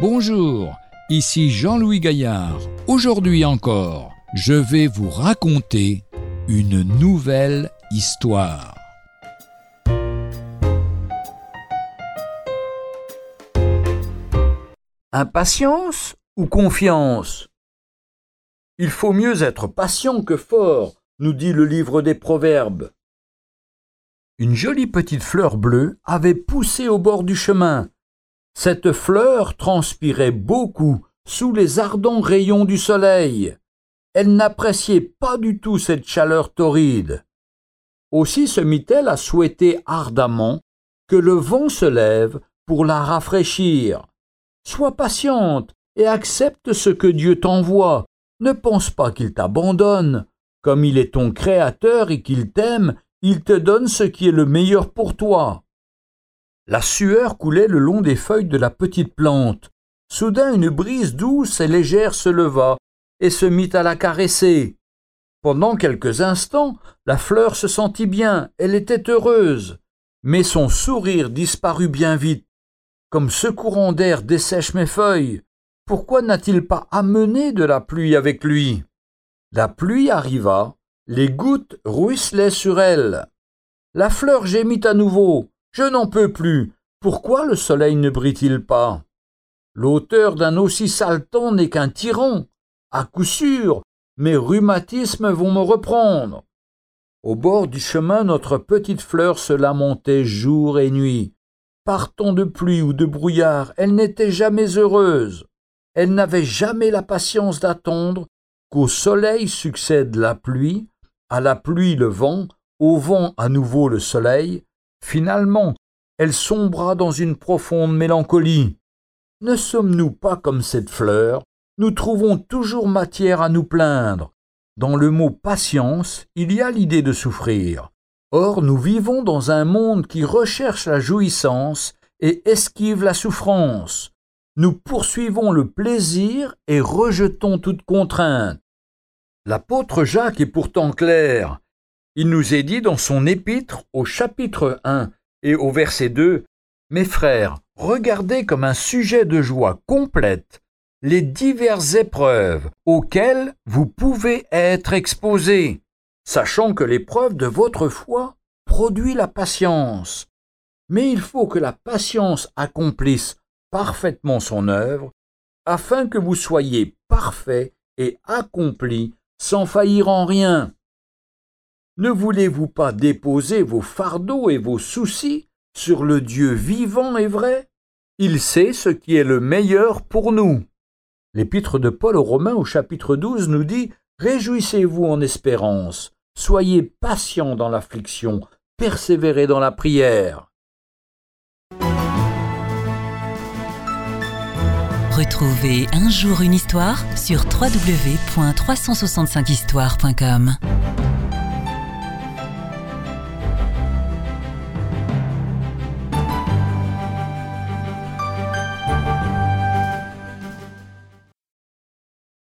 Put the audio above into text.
Bonjour, ici Jean-Louis Gaillard. Aujourd'hui encore, je vais vous raconter une nouvelle histoire. Impatience ou confiance? Il faut mieux être patient que fort, nous dit le livre des Proverbes. Une jolie petite fleur bleue avait poussé au bord du chemin. Cette fleur transpirait beaucoup sous les ardents rayons du soleil. Elle n'appréciait pas du tout cette chaleur torride. Aussi se mit-elle à souhaiter ardemment que le vent se lève pour la rafraîchir. Sois patiente et accepte ce que Dieu t'envoie. Ne pense pas qu'il t'abandonne. Comme il est ton Créateur et qu'il t'aime, il te donne ce qui est le meilleur pour toi. La sueur coulait le long des feuilles de la petite plante. Soudain une brise douce et légère se leva et se mit à la caresser. Pendant quelques instants, la fleur se sentit bien, elle était heureuse, mais son sourire disparut bien vite. Comme ce courant d'air dessèche mes feuilles, pourquoi n'a-t-il pas amené de la pluie avec lui? La pluie arriva, les gouttes ruisselaient sur elle. La fleur gémit à nouveau. Je n'en peux plus. Pourquoi le soleil ne brille-t-il pas? L'auteur d'un aussi temps n'est qu'un tyran. À coup sûr, mes rhumatismes vont me reprendre. Au bord du chemin, notre petite fleur se lamentait jour et nuit. Par temps de pluie ou de brouillard, elle n'était jamais heureuse. Elle n'avait jamais la patience d'attendre qu'au soleil succède la pluie, à la pluie le vent, au vent à nouveau le soleil. Finalement, elle sombra dans une profonde mélancolie. Ne sommes-nous pas comme cette fleur? Nous trouvons toujours matière à nous plaindre. Dans le mot patience, il y a l'idée de souffrir. Or, nous vivons dans un monde qui recherche la jouissance et esquive la souffrance. Nous poursuivons le plaisir et rejetons toute contrainte. L'apôtre Jacques est pourtant clair. Il nous est dit dans son épître au chapitre 1 et au verset 2 Mes frères, regardez comme un sujet de joie complète les diverses épreuves auxquelles vous pouvez être exposés sachant que l'épreuve de votre foi produit la patience. Mais il faut que la patience accomplisse parfaitement son œuvre, afin que vous soyez parfait et accompli sans faillir en rien. Ne voulez-vous pas déposer vos fardeaux et vos soucis sur le Dieu vivant et vrai? Il sait ce qui est le meilleur pour nous. L'épître de Paul aux Romains au chapitre 12 nous dit Réjouissez-vous en espérance, soyez patients dans l'affliction, persévérez dans la prière. Retrouvez un jour une histoire sur www.365histoire.com.